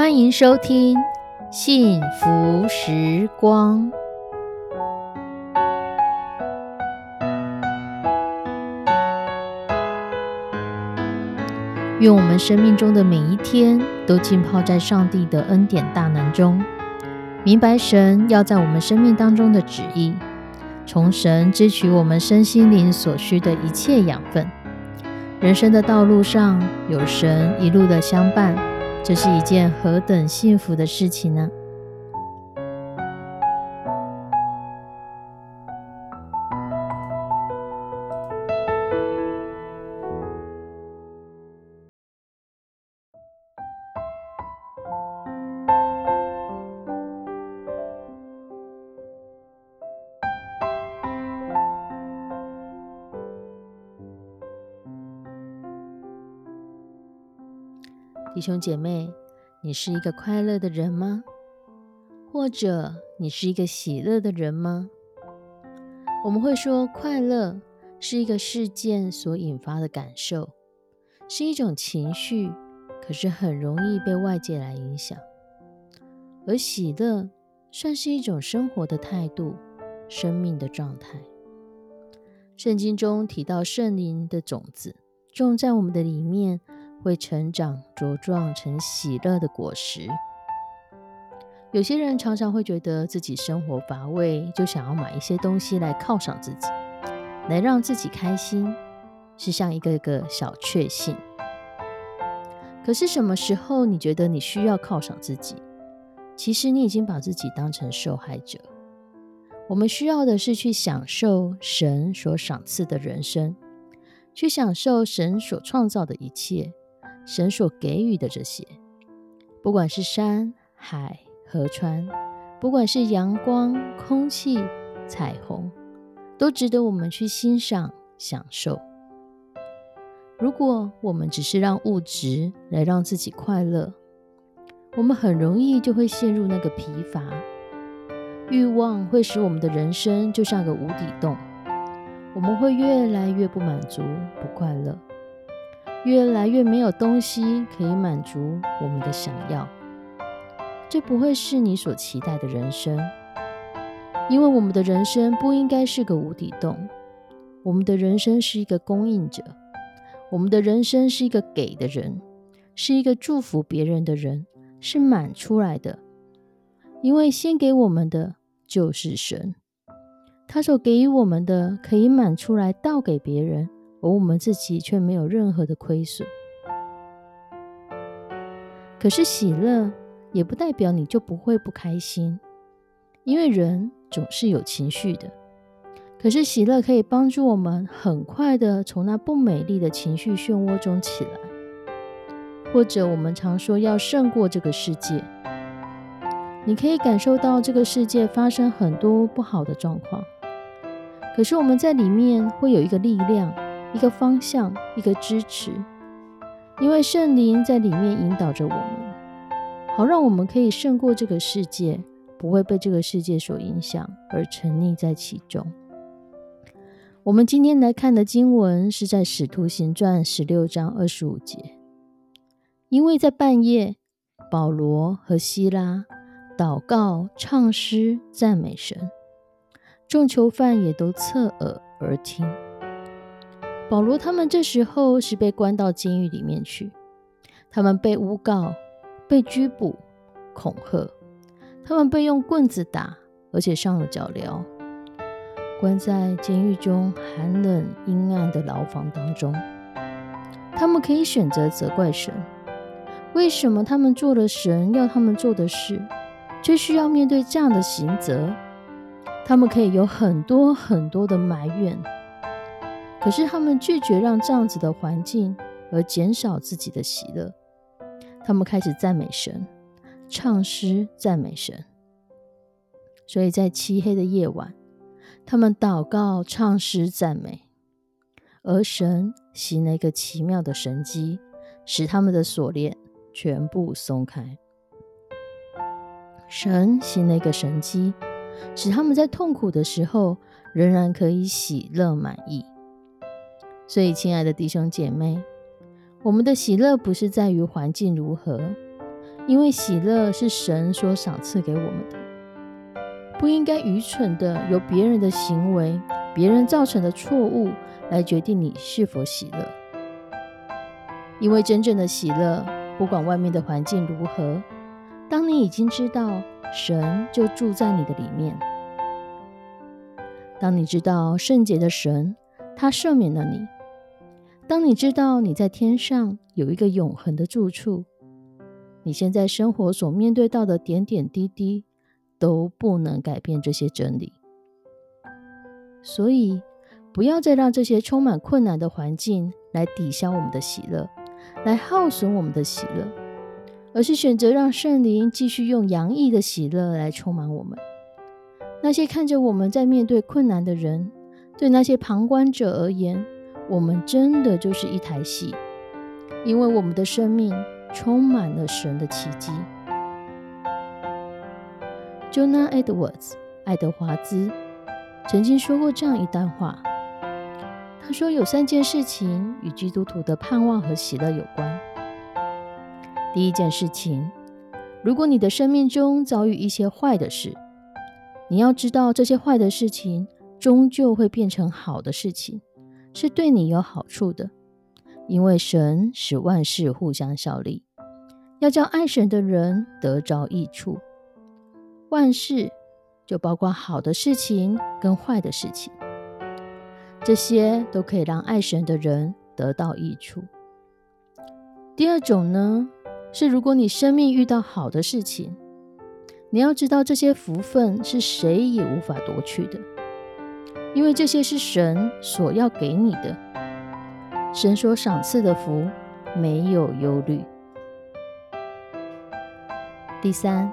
欢迎收听《幸福时光》。愿我们生命中的每一天都浸泡在上帝的恩典大能中，明白神要在我们生命当中的旨意，从神支取我们身心灵所需的一切养分。人生的道路上有神一路的相伴，这是一件何等幸福的事情呢？弟兄姐妹，你是一个快乐的人吗？或者你是一个喜乐的人吗？我们会说，快乐是一个事件所引发的感受，是一种情绪，可是很容易被外界来影响；而喜乐算是一种生活的态度，生命的状态。圣经中提到圣灵的种子种在我们的里面。会成长茁壮成喜乐的果实。有些人常常会觉得自己生活乏味，就想要买一些东西来犒赏自己，来让自己开心，是像一个个小确幸。可是什么时候你觉得你需要犒赏自己？其实你已经把自己当成受害者。我们需要的是去享受神所赏赐的人生，去享受神所创造的一切。神所给予的这些，不管是山海河川，不管是阳光空气彩虹，都值得我们去欣赏享受。如果我们只是让物质来让自己快乐，我们很容易就会陷入那个疲乏，欲望会使我们的人生就像个无底洞，我们会越来越不满足不快乐。越来越没有东西可以满足我们的想要，这不会是你所期待的人生，因为我们的人生不应该是个无底洞，我们的人生是一个供应者，我们的人生是一个给的人，是一个祝福别人的人，是满出来的，因为先给我们的就是神，他所给予我们的可以满出来倒给别人。而我们自己却没有任何的亏损。可是喜乐也不代表你就不会不开心，因为人总是有情绪的。可是喜乐可以帮助我们很快的从那不美丽的情绪漩涡中起来，或者我们常说要胜过这个世界。你可以感受到这个世界发生很多不好的状况，可是我们在里面会有一个力量。一个方向，一个支持，因为圣灵在里面引导着我们，好让我们可以胜过这个世界，不会被这个世界所影响而沉溺在其中。我们今天来看的经文是在《使徒行传》十六章二十五节，因为在半夜，保罗和希拉祷告、唱诗、赞美神，众囚犯也都侧耳而听。保罗他们这时候是被关到监狱里面去，他们被诬告、被拘捕、恐吓，他们被用棍子打，而且上了脚镣，关在监狱中寒冷阴暗的牢房当中。他们可以选择责怪神，为什么他们做了神要他们做的事，却需要面对这样的刑责？他们可以有很多很多的埋怨。可是他们拒绝让这样子的环境而减少自己的喜乐，他们开始赞美神，唱诗赞美神。所以在漆黑的夜晚，他们祷告、唱诗、赞美，而神行了一个奇妙的神迹，使他们的锁链全部松开。神行了一个神迹，使他们在痛苦的时候仍然可以喜乐满意。所以，亲爱的弟兄姐妹，我们的喜乐不是在于环境如何，因为喜乐是神所赏赐给我们的，不应该愚蠢的由别人的行为、别人造成的错误来决定你是否喜乐。因为真正的喜乐，不管外面的环境如何，当你已经知道神就住在你的里面，当你知道圣洁的神他赦免了你，当你知道你在天上有一个永恒的住处。你现在生活所面对到的点点滴滴都不能改变这些真理，所以不要再让这些充满困难的环境来抵消我们的喜乐，来耗损我们的喜乐，而是选择让圣灵继续用洋溢的喜乐来充满我们。那些看着我们在面对困难的人，对那些旁观者而言，我们真的就是一台戏，因为我们的生命。充满了神的奇迹。Jonah Edwards 爱德华兹曾经说过这样一段话，他说：“有三件事情与基督徒的盼望和喜乐有关。第一件事情，如果你的生命中遭遇一些坏的事，你要知道这些坏的事情终究会变成好的事情，是对你有好处的。”因为神使万事互相效力，要叫爱神的人得着益处。万事就包括好的事情跟坏的事情，这些都可以让爱神的人得到益处。第二种呢，是如果你生命遇到好的事情，你要知道这些福分是谁也无法夺去的，因为这些是神所要给你的。神所赏赐的福没有忧虑。第三，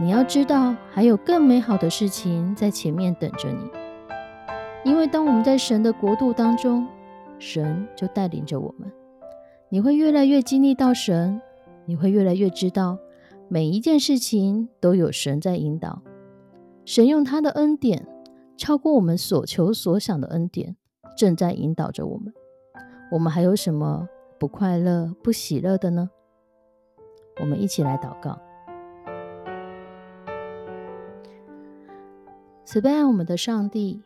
你要知道还有更美好的事情在前面等着你，因为当我们在神的国度当中，神就带领着我们。你会越来越经历到神，你会越来越知道每一件事情都有神在引导。神用他的恩典，超过我们所求所想的恩典，正在引导着我们。我们还有什么不快乐、不喜乐的呢？我们一起来祷告。慈悲爱我们的上帝，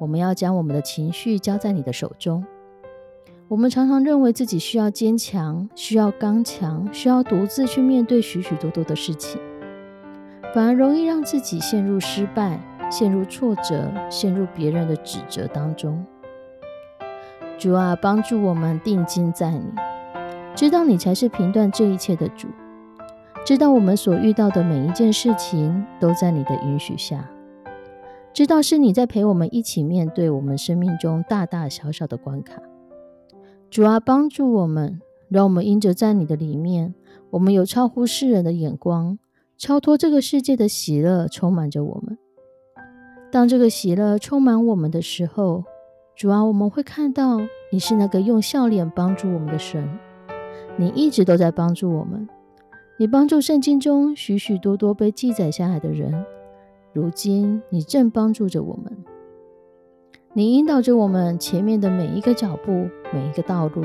我们要将我们的情绪交在你的手中。我们常常认为自己需要坚强、需要刚强、需要独自去面对许许多多的事情，反而容易让自己陷入失败、陷入挫折、陷入别人的指责当中。主啊，帮助我们定睛在你，知道你才是评断这一切的主，知道我们所遇到的每一件事情都在你的允许下，知道是你在陪我们一起面对我们生命中大大小小的关卡。主啊，帮助我们，让我们因着在你的里面，我们有超乎世人的眼光，超脱这个世界的喜乐充满着我们。当这个喜乐充满我们的时候，主啊，我们会看到你是那个用笑脸帮助我们的神，你一直都在帮助我们，你帮助圣经中许许多多被记载下来的人，如今你正帮助着我们，你引导着我们前面的每一个脚步，每一个道路，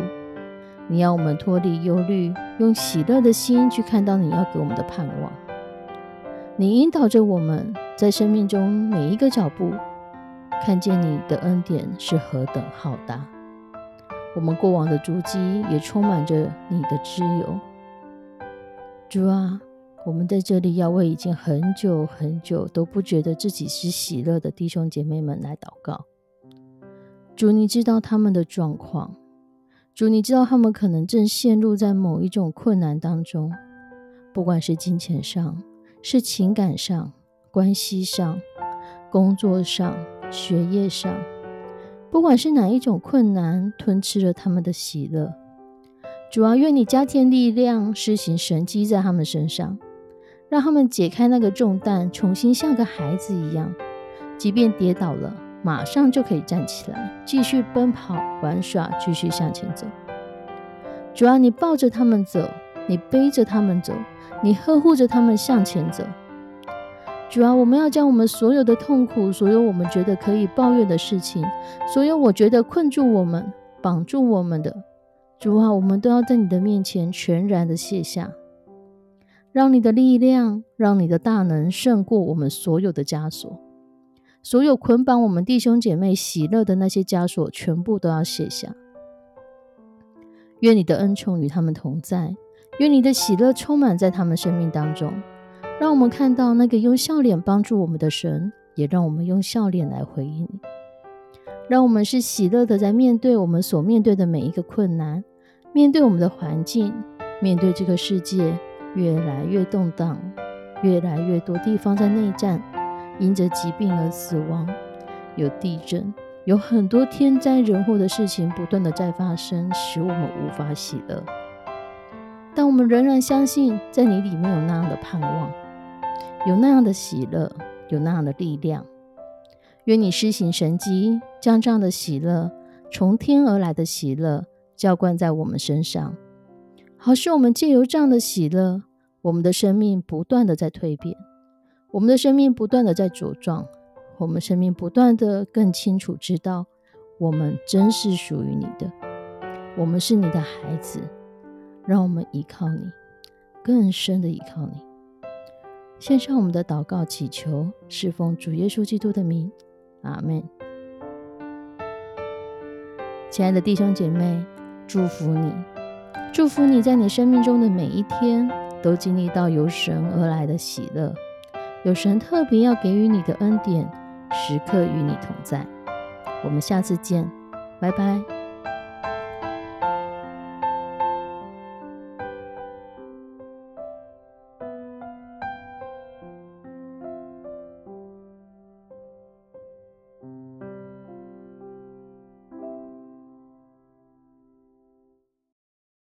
你要我们脱离忧虑，用喜乐的心去看到你要给我们的盼望，你引导着我们在生命中每一个脚步。看见你的恩典是何等浩大，我们过往的足迹也充满着你的自由。主啊，我们在这里要为已经很久很久都不觉得自己是喜乐的弟兄姐妹们来祷告。主，你知道他们的状况，主，你知道他们可能正陷入在某一种困难当中，不管是金钱上、是情感上、关系上、工作上。学业上，不管是哪一种困难，吞吃了他们的喜乐。主啊，愿你加添力量，施行神迹在他们身上，让他们解开那个重担，重新像个孩子一样，即便跌倒了，马上就可以站起来，继续奔跑玩耍，继续向前走。主啊，你抱着他们走，你背着他们走，你呵护着他们向前走。主啊，我们要将我们所有的痛苦，所有我们觉得可以抱怨的事情，所有我觉得困住我们、绑住我们的，主啊，我们都要在你的面前全然的卸下。让你的力量，让你的大能胜过我们所有的枷锁，所有捆绑我们弟兄姐妹喜乐的那些枷锁，全部都要卸下。愿你的恩宠与他们同在，愿你的喜乐充满在他们生命当中。让我们看到那个用笑脸帮助我们的神，也让我们用笑脸来回应。让我们是喜乐的，在面对我们所面对的每一个困难，面对我们的环境，面对这个世界。越来越动荡，越来越多地方在内战，因着疾病而死亡，有地震，有很多天灾人祸的事情不断的在发生，使我们无法喜乐。但我们仍然相信，在你里面有那样的盼望，有那样的喜乐，有那样的力量。愿你施行神迹，将这样的喜乐，从天而来的喜乐，浇灌在我们身上。好使我们借由这样的喜乐，我们的生命不断的在蜕变，我们的生命不断的在茁壮，我们生命不断的更清楚知道，我们真是属于你的，我们是你的孩子，让我们依靠你，更深的依靠你。献上我们的祷告祈求，侍奉主耶稣基督的名，阿门。亲爱的弟兄姐妹，祝福你。祝福你在你生命中的每一天都经历到由神而来的喜乐，有神特别要给予你的恩典，时刻与你同在。我们下次见，拜拜。